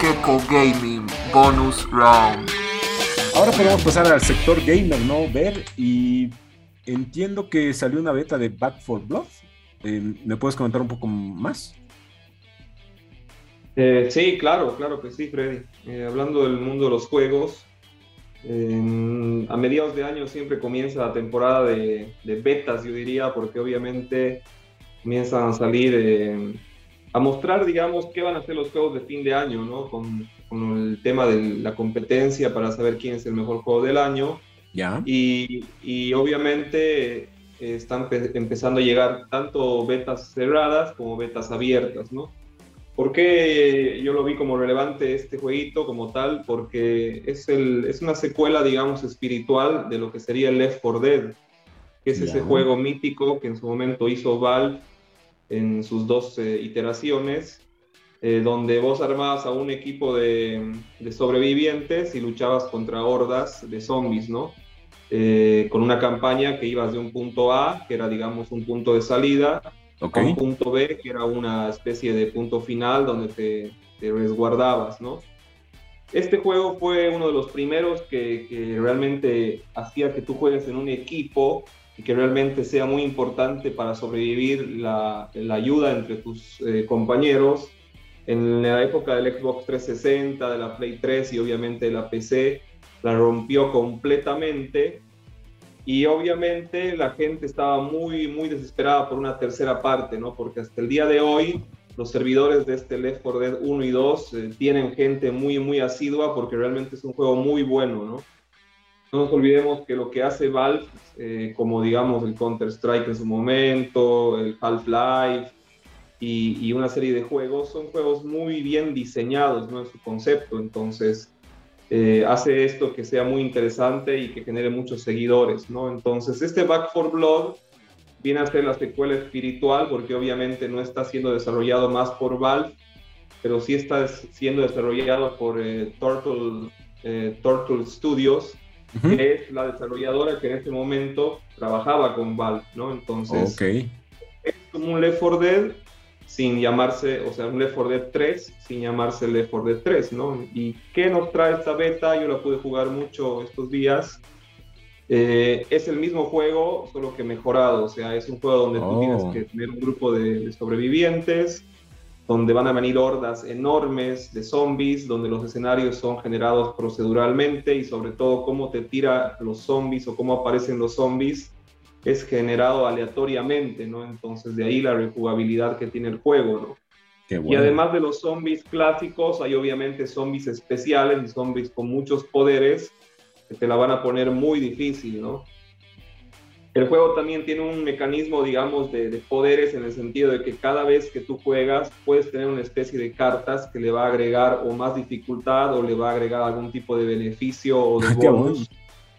Gecko Gaming Bonus Round. Ahora podemos pasar al sector gamer, ¿no? Ver y entiendo que salió una beta de Back for Blood. Eh, ¿Me puedes comentar un poco más? Eh, sí, claro, claro que sí, Freddy. Eh, hablando del mundo de los juegos, a mediados de año siempre comienza la temporada de, betas, yo diría, porque obviamente comienzan a salir a mostrar, digamos, qué van a ser los juegos de fin de año, ¿no? Con, con el tema de la competencia para saber quién es el mejor juego del año. Ya. Y, y obviamente están empezando a llegar tanto betas cerradas como betas abiertas, ¿no? ¿Por qué yo lo vi como relevante este jueguito como tal? Porque es, el, es una secuela, digamos, espiritual de lo que sería el Left 4 Dead, que es ese juego mítico que en su momento hizo Valve en sus dos eh, iteraciones, eh, donde vos armabas a un equipo de, de, sobrevivientes y luchabas contra hordas de zombies, ¿no? Eh, con una campaña que ibas de un punto A, que era, digamos, un punto de salida, Okay. un punto B, que era una especie de punto final donde te, te resguardabas, ¿no? Este juego fue uno de los primeros que, que, realmente hacía que tú juegues en un equipo y que realmente sea muy importante para sobrevivir la, la ayuda entre tus eh, compañeros. En la época del Xbox 360, de la Play 3 y obviamente de la PC, la rompió completamente y obviamente la gente estaba muy, muy desesperada por una tercera parte, ¿no? Porque hasta el día de hoy los servidores de este Left 4 Dead 1 y 2 eh, tienen gente muy, muy asidua porque realmente es un juego muy bueno, ¿no? No nos olvidemos que lo que hace Valve, eh, como digamos el Counter-Strike en su momento, el Half-Life y, y, una serie de juegos, son juegos muy bien diseñados, ¿no? En su concepto, entonces eh, hace esto que sea muy interesante y que genere muchos seguidores, ¿no? Entonces, este Back for Blood viene a ser la secuela espiritual porque obviamente no está siendo desarrollado más por Valve, pero sí está siendo desarrollado por eh, Turtle, eh, Turtle Studios, uh -huh. que es la desarrolladora que en este momento trabajaba con Valve, ¿no? Entonces, okay. es como un Left 4 Dead sin llamarse, o sea, un Left 4 Dead 3 sin llamarse Left 4 Dead 3, ¿no? ¿Y qué nos trae esta beta? Yo la pude jugar mucho estos días. Eh, es el mismo juego, solo que mejorado, o sea, es un juego donde Oh. tú tienes que tener un grupo de, de sobrevivientes, donde van a venir hordas enormes de zombies, donde los escenarios son generados proceduralmente y sobre todo cómo te tira los zombies o cómo aparecen los zombies es generado aleatoriamente, ¿no? Entonces de ahí la rejugabilidad que tiene el juego, ¿no? Qué bueno. Y además de los zombies clásicos, hay obviamente zombies especiales y zombies con muchos poderes que te la van a poner muy difícil, ¿no? El juego también tiene un mecanismo, digamos, de, de, poderes en el sentido de que cada vez que tú juegas puedes tener una especie de cartas que le va a agregar o más dificultad o le va a agregar algún tipo de beneficio o de bonus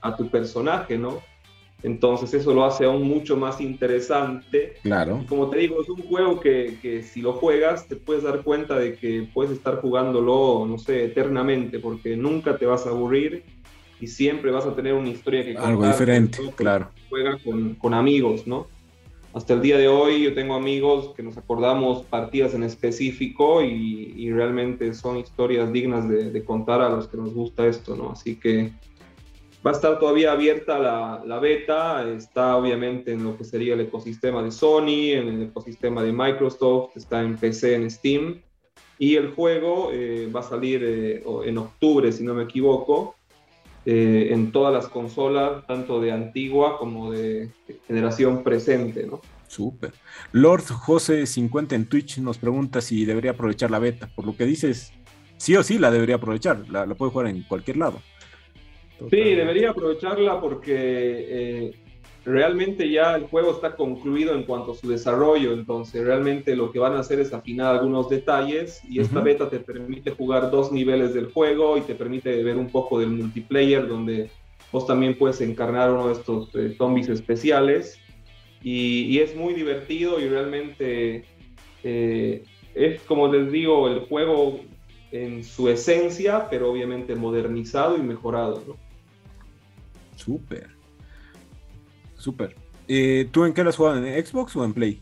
a tu personaje, ¿no? Entonces eso lo hace aún mucho más interesante. Claro. Y como te digo, es un juego que, que, si lo juegas te puedes dar cuenta de que puedes estar jugándolo, no sé, eternamente, porque nunca te vas a aburrir y siempre vas a tener una historia que contar. Algo diferente, claro. Juega con, con amigos, ¿no? Hasta el día de hoy yo tengo amigos que nos acordamos partidas en específico y, y realmente son historias dignas de, de contar a los que nos gusta esto, ¿no? Así que Va a estar todavía abierta la, la, beta, está obviamente en lo que sería el ecosistema de Sony, en el ecosistema de Microsoft, está en PC, en Steam, y el juego eh, va a salir eh, en octubre, si no me equivoco, eh, en todas las consolas, tanto de antigua como de, generación presente, ¿no? Súper. Lord José 50 en Twitch nos pregunta si debería aprovechar la beta. Por lo que dices, sí o sí la debería aprovechar, la, la puede jugar en cualquier lado. Sí, debería aprovecharla porque eh, realmente ya el juego está concluido en cuanto a su desarrollo, entonces realmente lo que van a hacer es afinar algunos detalles y esta uh -huh. beta te permite jugar dos niveles del juego y te permite ver un poco del multiplayer donde vos también puedes encarnar uno de estos eh, zombies especiales y, y, es muy divertido y realmente eh, es como les digo, el juego en su esencia, pero obviamente modernizado y mejorado, ¿no? Súper. Súper. Eh, ¿Tú en qué lo has jugado? ¿En Xbox o en Play?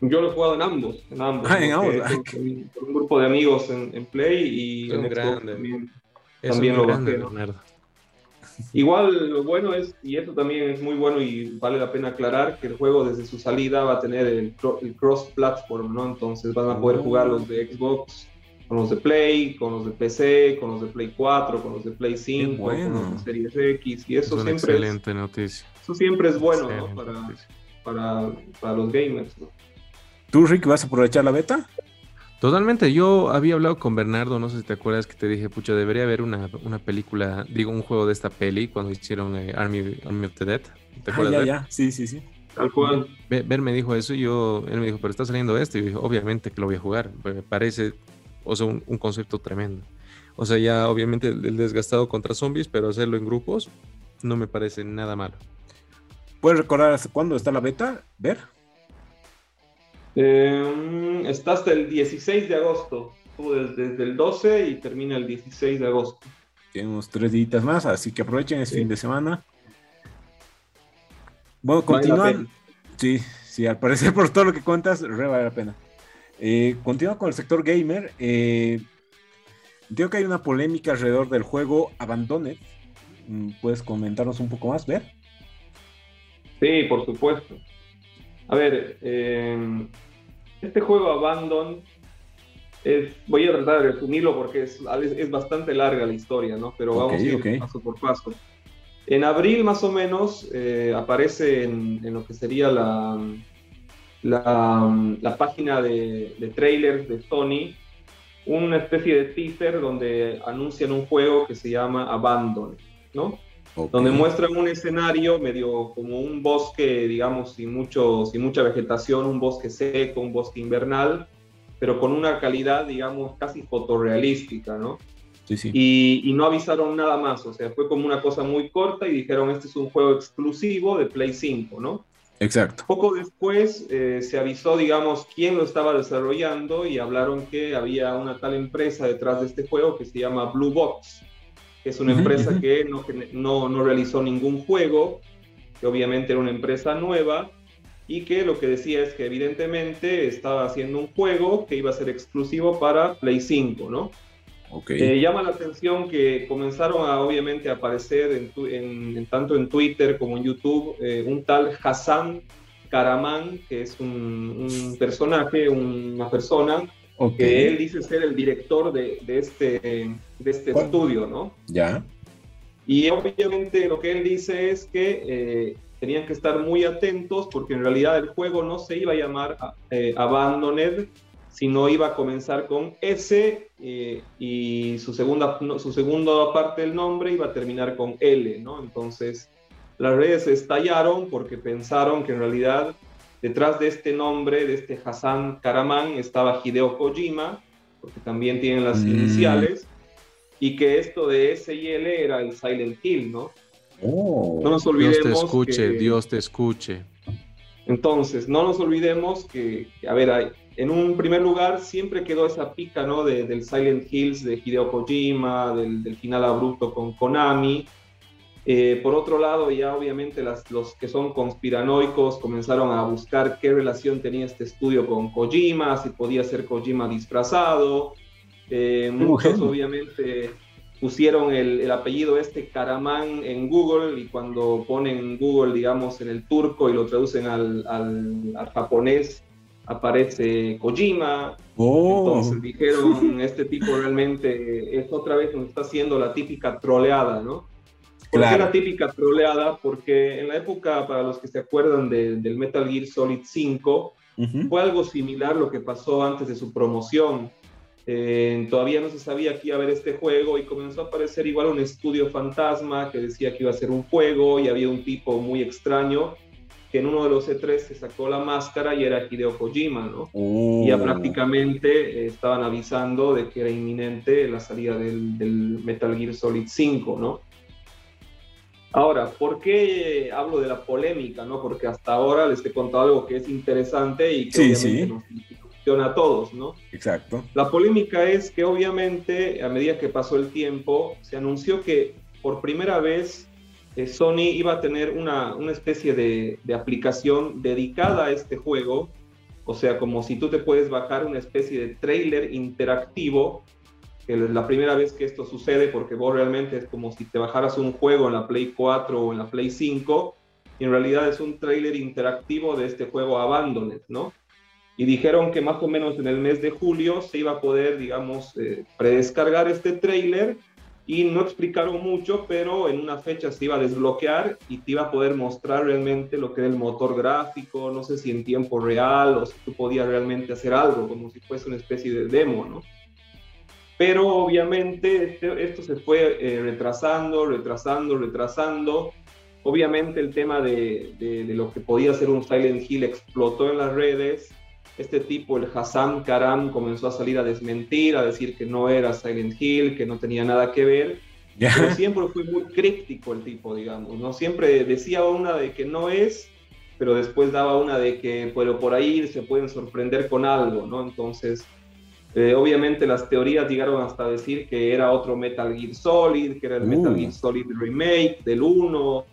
Yo lo he jugado en ambos, en ambos. Ah, en ambos, ah, con un grupo de amigos en, en Play y Son en Xbox grandes. también. Eso También es lo grande, bajé, ¿no? Bernardo. Igual lo bueno es, y eso también es muy bueno y vale la pena aclarar, que el juego desde su salida va a tener el, cro- el cross-platform, ¿no? Entonces van a poder Oh. jugar los de Xbox con los de Play, con los de PC, con los de Play 4, con los de Play 5, bueno. con los de Series X, y Es eso una siempre es, excelente noticia. Eso siempre es bueno, ¿no? Para, para, para los gamers, ¿no? ¿Tú, Rick, vas a aprovechar la beta? Totalmente, yo había hablado con Bernardo, no sé si te acuerdas que te dije, pucha, debería haber una, una película, digo, un juego de esta peli cuando hicieron eh, Army, Army of the Dead. ¿Te Ah, acuerdas? ya, Ver? ya. Sí, sí, sí. Tal cual. Ver, Ver me dijo eso y yo, él me dijo, pero está saliendo este. Y yo dije, obviamente que lo voy a jugar. Me parece, o sea, un, un concepto tremendo. O sea, ya obviamente el, el desgastado contra zombies, pero hacerlo en grupos no me parece nada malo. ¿Puedes recordar hasta cuándo está la beta? ¿Ver? Eh, está hasta el 16 de agosto. Desde, desde el 12 y termina el 16 de agosto. Tiene unos tres días más, así que aprovechen Sí. fin de semana. Bueno, continúan. Sí, sí, al parecer por todo lo que cuentas, re vale la pena. Eh, continúa con el sector gamer. Eh, que hay una polémica alrededor del juego Abandoned. Mm, ¿Puedes comentarnos un poco más, Ver? Sí, por supuesto. A ver, eh, este juego Abandon es, voy a tratar de resumirlo porque es, es, bastante larga la historia, ¿no? Pero vamos a ir paso por paso. En abril más o menos eh, aparece en, en lo que sería la, la, la página de, de trailers de Sony una especie de teaser donde anuncian un juego que se llama Abandon, ¿no? Donde muestran un escenario medio como un bosque, digamos, sin, mucho, sin mucha vegetación, un bosque seco, un bosque invernal, pero con una calidad, digamos, casi fotorrealística, ¿no? Sí, sí. Y, y no avisaron nada más, o sea, fue como una cosa muy corta y dijeron, este es un juego exclusivo de Play 5, ¿no? Exacto. Poco después eh, se avisó, digamos, quién lo estaba desarrollando y hablaron que había una tal empresa detrás de este juego que se llama Blue Box, es una empresa que no, no, no realizó ningún juego, que obviamente era una empresa nueva y que lo que decía es que evidentemente estaba haciendo un juego que iba a ser exclusivo para Play 5, ¿no? Ok. Eh, llama la atención que comenzaron a obviamente a aparecer en, tu- en- en tanto en Twitter como en YouTube eh, un tal Hassan Karaman, que es un, un personaje, una persona ok. que él dice ser el director de, de este, de este ¿Cuál? estudio, ¿no? Ya. Y obviamente lo que él dice es que eh, tenían que estar muy atentos porque en realidad el juego no se iba a llamar eh, Abandoned, sino iba a comenzar con S eh, y su segunda, no, su segunda parte del nombre iba a terminar con L, ¿no? Entonces las redes estallaron porque pensaron que en realidad detrás de este nombre, de este Hassan Karaman, estaba Hideo Kojima, porque también tienen las Mm. iniciales, y que esto de S y L era el Silent Hill, ¿no? Oh. No nos Dios olvidemos te escuche, que- Dios te escuche. Entonces, no nos olvidemos que, que, a ver, hay- en un primer lugar siempre quedó esa pica, ¿no? De- del Silent Hills de Hideo Kojima, del, del final abrupto con Konami. Eh, por otro lado, ya obviamente las, los que son conspiranoicos comenzaron a buscar qué relación tenía este estudio con Kojima, si podía ser Kojima disfrazado. Eh, muchos obviamente pusieron el, el apellido este Karaman en Google y cuando ponen Google, digamos, en el turco y lo traducen al, al- al japonés, aparece Kojima. Oh. Entonces dijeron, este tipo realmente es otra vez nos está haciendo la típica troleada, ¿no? ¿Por qué Claro. la típica troleada? Porque en la época, para los que se acuerdan de- del Metal Gear Solid 5, Ujú. fue algo similar lo que pasó antes de su promoción. Eh, todavía no se sabía que iba a haber este juego y comenzó a aparecer igual un estudio fantasma que decía que iba a ser un juego y había un tipo muy extraño que en uno de los E3 se sacó la máscara y era Hideo Kojima, ¿no? Oh. Y ya prácticamente eh, estaban avisando de que era inminente la salida del, del Metal Gear Solid 5, ¿no? Ahora, ¿por qué hablo de la polémica, no? Porque hasta ahora les he contado algo que es interesante y que Sí, obviamente sí. nos ilusiona a todos, ¿no? Exacto. La polémica es que obviamente a medida que pasó el tiempo se anunció que por primera vez eh, Sony iba a tener una, una especie de, de aplicación dedicada a este juego o sea, como si tú te puedes bajar una especie de trailer interactivo, que es la primera vez que esto sucede, porque vos realmente es como si te bajaras un juego en la Play 4 o en la Play 5, y en realidad es un trailer interactivo de este juego Abandoned, ¿no? Y dijeron que más o menos en el mes de julio se iba a poder, digamos, eh, predescargar este trailer y no explicaron mucho, pero en una fecha se iba a desbloquear y te iba a poder mostrar realmente lo que era el motor gráfico, no sé si en tiempo real o si tú podías realmente hacer algo, como si fuese una especie de demo, ¿no? Pero obviamente este, esto se fue eh, retrasando, retrasando, retrasando. Obviamente el tema de, de, de, lo que podía ser un Silent Hill explotó en las redes este tipo, el Hassan Karam, comenzó a salir a desmentir, a decir que no era Silent Hill, que no tenía nada que ver. Pero siempre fue muy críptico el tipo, digamos, ¿no? Siempre decía una de que no es, pero después daba una de que, pero por ahí se pueden sorprender con algo, ¿no? Entonces, eh, obviamente las teorías llegaron hasta decir que era otro Metal Gear Solid, que era el Metal uh. Gear Solid Remake del 1,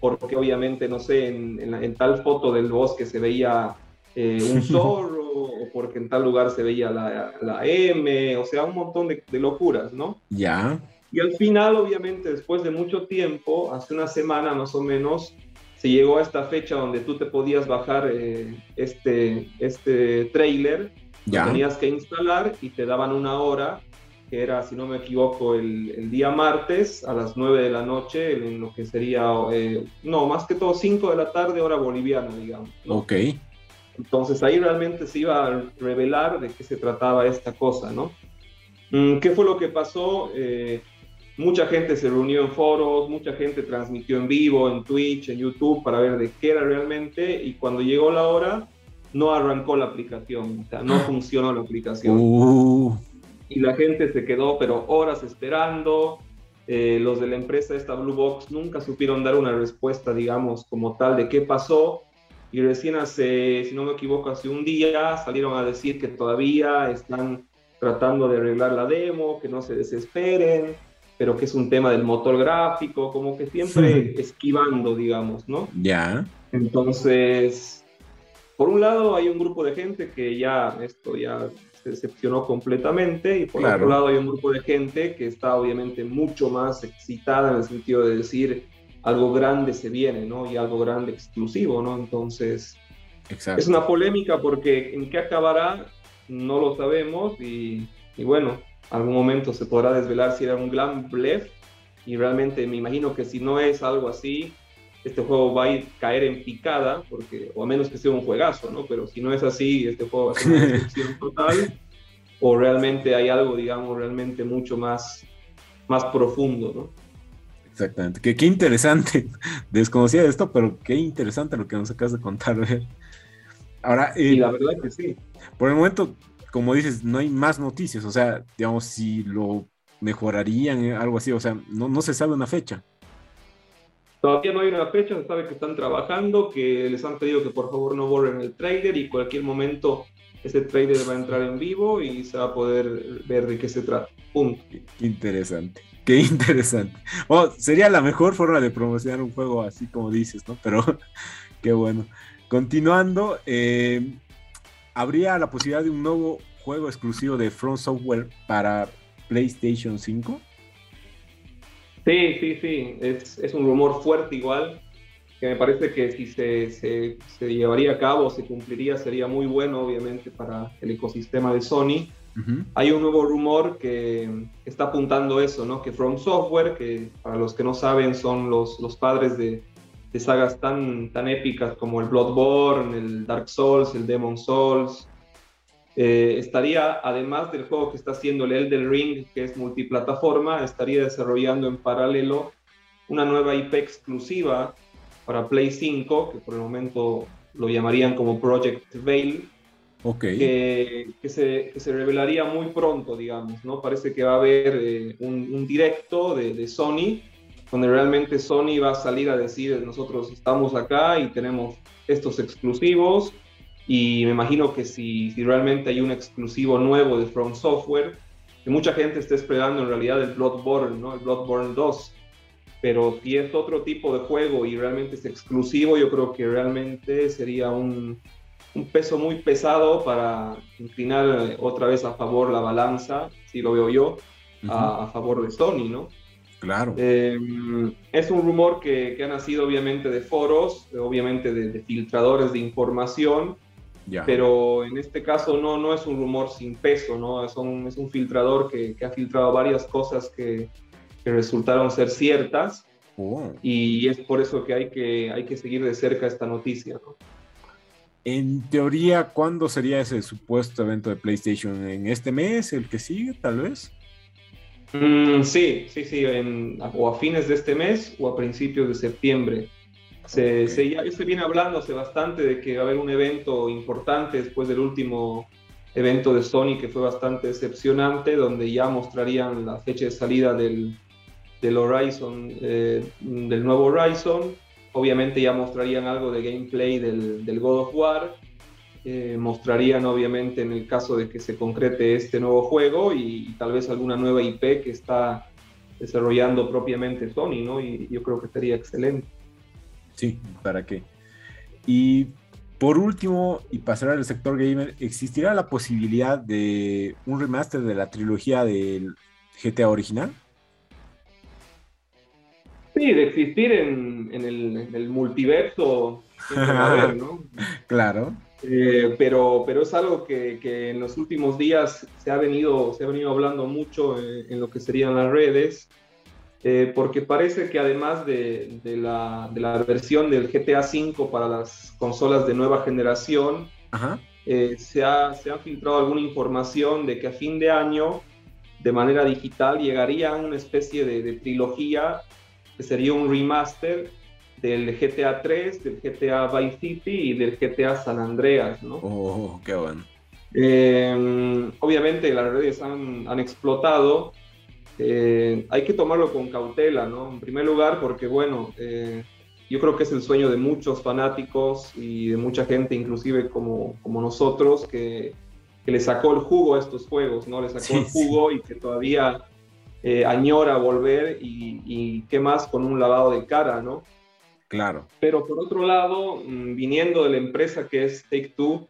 porque obviamente, no sé, en, en, en tal foto del bosque se veía eh, un zorro, o porque en tal lugar se veía la, la M, o sea, un montón de, de, locuras, ¿no? Ya. Y al final, obviamente, después de mucho tiempo, hace una semana más o menos, se llegó a esta fecha donde tú te podías bajar eh, este, este trailer, ya. tenías que instalar y te daban una hora, que era, si no me equivoco, el, el día martes a las 9 de la noche, en lo que sería, eh, no, más que todo 5 de la tarde, hora boliviana, digamos. ¿no? Ok. Entonces ahí realmente se iba a revelar de qué se trataba esta cosa, ¿no? Mm, ¿Qué fue lo que pasó? Eh, mucha gente se reunió en foros, mucha gente transmitió en vivo, en Twitch, en YouTube, para ver de qué era realmente, y cuando llegó la hora, no arrancó la aplicación, o sea, no funcionó la aplicación. Uh. Y la gente se quedó, pero horas esperando. Eh, los de la empresa esta Blue Box nunca supieron dar una respuesta, digamos, como tal de qué pasó y recién hace, si no me equivoco, hace un día salieron a decir que todavía están tratando de arreglar la demo, que no se desesperen, pero que es un tema del motor gráfico, como que siempre esquivando, digamos, ¿no? Ya. Entonces, por un lado hay un grupo de gente que ya esto ya se decepcionó completamente y por claro. otro lado hay un grupo de gente que está obviamente mucho más excitada en el sentido de decir, algo grande se viene, ¿no? Y algo grande exclusivo, ¿no? Entonces, Exacto. es una polémica porque en qué acabará no lo sabemos y, y, bueno, algún momento se podrá desvelar si era un gran blef y realmente me imagino que si no es algo así, este juego va a ir, caer en picada, porque, o a menos que sea un juegazo, ¿no? Pero si no es así, este juego va a ser una destrucción total, o realmente hay algo, digamos, realmente mucho más, más profundo, ¿no? Exactamente. Que, qué interesante. Desconocía esto, pero qué interesante lo que nos acabas de contar. ¿eh? Ahora, eh, y la verdad que sí. Por el momento, como dices, no hay más noticias. O sea, digamos, si lo mejorarían, eh, algo así. O sea, no, no se sabe una fecha. Todavía no hay una fecha, se sabe que están trabajando, que les han pedido que por favor no borren el trailer y cualquier momento ese trailer va a entrar en vivo y se va a poder ver de qué se trata. Punto. Interesante. Qué interesante. Oh, sería la mejor forma de promocionar un juego así como dices, ¿no? Pero qué bueno. Continuando, eh, ¿habría la posibilidad de un nuevo juego exclusivo de Front Software para PlayStation 5? Sí, sí, sí. Es, es un rumor fuerte igual, que me parece que si se, se, se llevaría a cabo, se cumpliría, sería muy bueno, obviamente, para el ecosistema de Sony Uh -huh. Hay un nuevo rumor que está apuntando eso, ¿no? Que From Software, que para los que no saben son los, los padres de, de, sagas tan, tan épicas como el Bloodborne, el Dark Souls, el Demon Souls, eh, estaría, además del juego que está haciendo el Elden Ring, que es multiplataforma, estaría desarrollando en paralelo una nueva IP exclusiva para Play 5, que por el momento lo llamarían como Project Veil, Okay. Que, que, se, que, se, revelaría muy pronto, digamos, ¿no? Parece que va a haber eh, un, un, directo de, de, Sony, donde realmente Sony va a salir a decir, nosotros estamos acá y tenemos estos exclusivos, y me imagino que si, si realmente hay un exclusivo nuevo de From Software, que mucha gente está esperando en realidad el Bloodborne, ¿no? El Bloodborne 2, pero si es otro tipo de juego y realmente es exclusivo, yo creo que realmente sería un un peso muy pesado para inclinar otra vez a favor la balanza, si lo veo yo, a, favor de Sony, ¿no? Claro. Eh, es un rumor que, que, ha nacido obviamente de foros, obviamente de, filtradores de información, pero en este caso no, no es un rumor sin peso, ¿no? Es un, es un filtrador que, que, ha filtrado varias cosas que, que resultaron ser ciertas. Oh. Y es por eso que hay, que hay que seguir de cerca esta noticia. ¿no? En teoría, ¿cuándo sería ese supuesto evento de PlayStation? ¿En este mes? ¿El que sigue, tal vez? Mm, sí, sí, sí, o a fines de este mes o a principios de septiembre. Se, ya se viene hablando hace bastante de que va a haber un evento importante después del último evento de Sony que fue bastante decepcionante, donde ya mostrarían la fecha de salida del, del Horizon, eh, del nuevo Horizon. Obviamente ya mostrarían algo de gameplay del, del God of War. Eh, mostrarían obviamente en el caso de que se concrete este nuevo juego y, tal vez alguna nueva IP que está desarrollando propiamente Sony, ¿no? Y yo creo que sería excelente. Sí, ¿para qué? Y por último, y pasar al sector gamer, ¿existirá la posibilidad de un remaster de la trilogía del GTA original? Sí, de existir en, el, multiverso, ¿no? claro. Eh, pero, pero es algo que, en los últimos días se ha venido, se ha venido hablando mucho en, lo que serían las redes, eh, porque parece que además de, la, versión del GTA V para las consolas de nueva generación, eh, se, ha, se ha filtrado alguna información de que a fin de año, de manera digital, llegaría una especie de, de trilogía que sería un remaster del GTA 3, del GTA Vice City y del GTA San Andreas, ¿no? Oh, qué bueno. Eh, obviamente las redes han, han explotado. Eh, hay que tomarlo con cautela, ¿no? En primer lugar, porque, bueno, eh, yo creo que es el sueño de muchos fanáticos y de mucha gente, inclusive como, como nosotros, que, que le sacó el jugo a estos juegos, ¿no? Le sacó el jugo y que todavía eh, añora volver y, qué más con un lavado de cara, ¿no? Claro. Pero por otro lado, mm, viniendo de la empresa que es Take Two,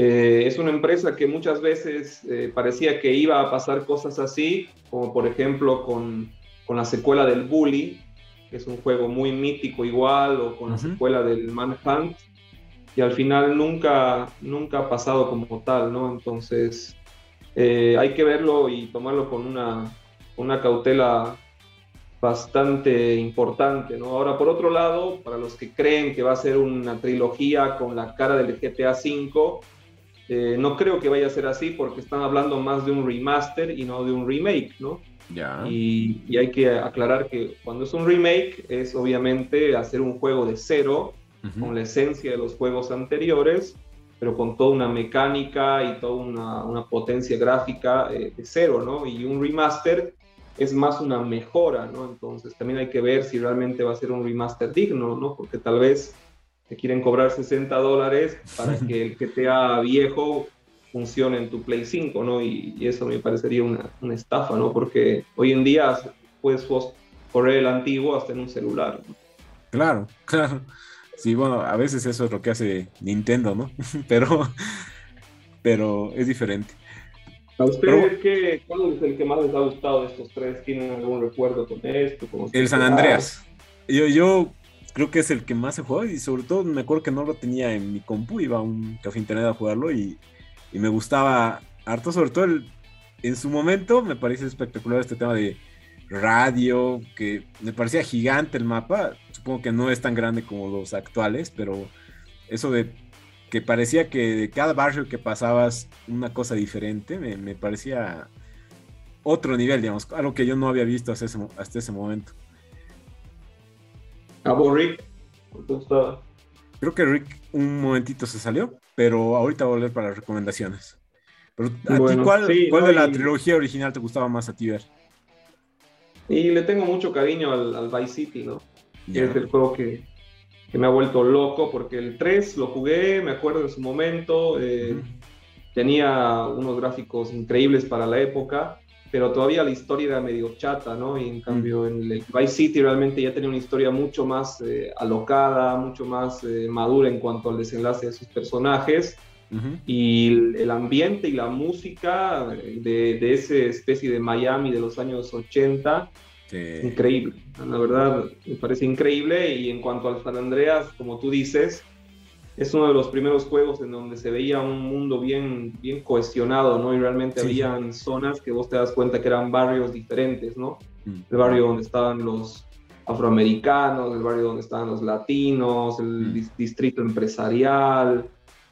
eh, es una empresa que muchas veces eh, parecía que iba a pasar cosas así, como por ejemplo con, con, la secuela del Bully, que es un juego muy mítico igual, o con la secuela del Manhunt, y al final nunca, nunca ha pasado como tal, ¿no? Entonces hay que verlo y tomarlo con una, una cautela bastante importante, ¿no? Ahora, por otro lado, para los que creen que va a ser una trilogía con la cara del GTA V, eh, no creo que vaya a ser así porque están hablando más de un remaster y no de un remake, ¿no? Ya. Y, hay que aclarar que cuando es un remake es obviamente hacer un juego de cero, con la esencia de los juegos anteriores, pero con toda una mecánica y toda una, una potencia gráfica eh, de cero, ¿no? Y un remaster es más una mejora, ¿no? Entonces también hay que ver si realmente va a ser un remaster digno, ¿no? Porque tal vez te quieren cobrar 60 dólares para que el GTA viejo funcione en tu Play 5, ¿no? Y, eso me parecería una, una, estafa, ¿no? Porque hoy en día puedes correr el antiguo hasta en un celular. ¿no? Claro, claro. Sí, bueno, a veces eso es lo que hace Nintendo, ¿no? pero, pero es diferente. ¿A ustedes qué, cuál es el que más les ha gustado de estos tres? ¿Tienen algún recuerdo con esto? el San Andreas. Yo, yo creo que es el que más se juega y sobre todo me acuerdo que no lo tenía en mi compu, iba a un café internet a jugarlo y, y me gustaba harto, sobre todo el, en su momento me parece espectacular este tema de radio, que me parecía gigante el mapa, supongo que no es tan grande como los actuales, pero eso de que parecía que de cada barrio que pasabas una cosa diferente, me, parecía otro nivel, digamos, algo que yo no había visto hasta ese, hasta ese momento. ¿A Rick? Creo que Rick un momentito se salió, pero ahorita voy a volver para las recomendaciones. Pero, ¿a ti cuál, de la trilogía original te gustaba más a ti ver? Y le tengo mucho cariño al, al Vice City, ¿no? Que es el juego que, que me ha vuelto loco, porque el 3 lo jugué, me acuerdo en su momento, eh, tenía unos gráficos increíbles para la época, pero todavía la historia era medio chata, ¿no? Y en cambio en el Vice City realmente ya tenía una historia mucho más eh, alocada, mucho más eh, madura en cuanto al desenlace de sus personajes. Y el, ambiente y la música de, de esa especie de Miami de los años 80 increíble. La verdad, me parece increíble. Y en cuanto al San Andreas, como tú dices, es uno de los primeros juegos en donde se veía un mundo bien, bien cohesionado, ¿no? Y realmente habían zonas que vos te das cuenta que eran barrios diferentes, ¿no? Mm. El barrio donde estaban los afroamericanos, el barrio donde estaban los latinos, el mm. distrito empresarial,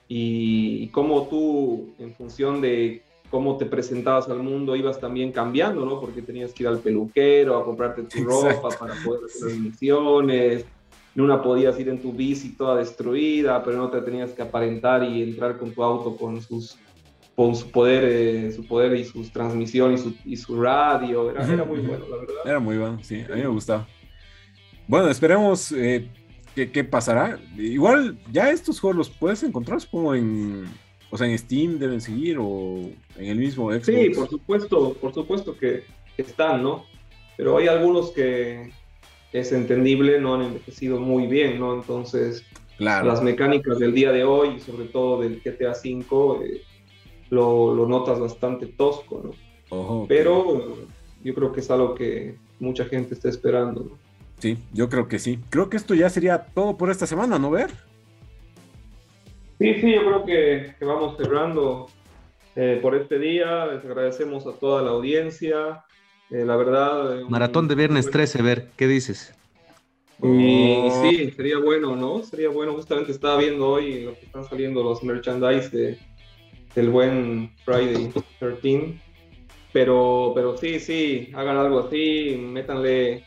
y, y cómo tú, en función de cómo te presentabas al mundo ibas también cambiando, ¿no? Porque tenías que ir al peluquero a comprarte tu ropa para poder hacer las misiones. Una podías ir en tu bici toda destruida, pero no te tenías que aparentar y entrar con tu auto con sus con su poder, eh, su poder y sus transmisiones y su, y su radio. Era, era, muy bueno, la verdad. Era muy bueno, sí, a mí me gustaba. Bueno, esperemos eh, qué pasará. Igual, ya estos juegos los puedes encontrar, supongo, en, o sea, en Steam deben seguir o en el mismo Xbox. Sí, por supuesto, por supuesto que están, ¿no? Pero hay algunos que es entendible, no han envejecido muy bien, ¿no? Entonces, las mecánicas del día de hoy, sobre todo del GTA V, eh, lo, notas bastante tosco, ¿no? Pero yo creo que es algo que mucha gente está esperando, ¿no? Sí, yo creo que sí. Creo que esto ya sería todo por esta semana, ¿no, Ver? Sí, sí, yo creo que, vamos cerrando eh, por este día. Les agradecemos a toda la audiencia. Eh, la verdad. Maratón de viernes 13, ver, ¿qué dices? Y, sí, sería bueno, ¿no? Sería bueno. Justamente estaba viendo hoy lo que están saliendo los merchandise de, del buen Friday 13. Pero, pero sí, sí, hagan algo así, métanle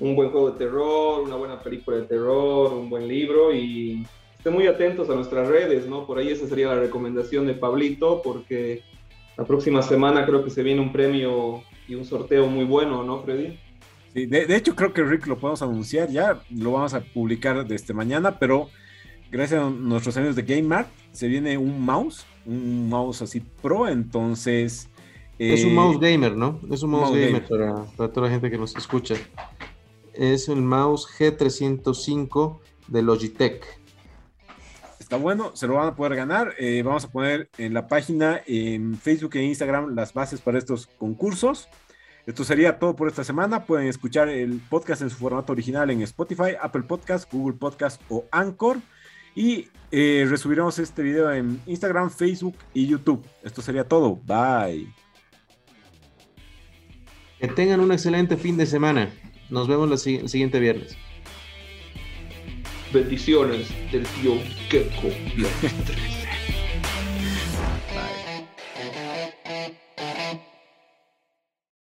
un buen juego de terror, una buena película de terror, un buen libro y estén muy atentos a nuestras redes, ¿no? Por ahí esa sería la recomendación de Pablito, porque la próxima semana creo que se viene un premio y un sorteo muy bueno, ¿no, Freddy? Sí, de, hecho creo que Rick lo podemos anunciar ya, lo vamos a publicar desde mañana, pero gracias a nuestros amigos de GameMart se viene un mouse, un mouse así pro, entonces... es un eh, mouse gamer, ¿no? Es un mouse, gamer, Para, para, toda la gente que nos escucha. Es el mouse G305 de Logitech. Bueno, se lo van a poder ganar. Eh, vamos a poner en la página, en Facebook e Instagram, las bases para estos concursos. Esto sería todo por esta semana. Pueden escuchar el podcast en su formato original en Spotify, Apple Podcast, Google Podcast o Anchor. Y eh, resubiremos este video en Instagram, Facebook y YouTube. Esto sería todo. Bye. Que tengan un excelente fin de semana. Nos vemos el siguiente viernes. Bendiciones del tío Keko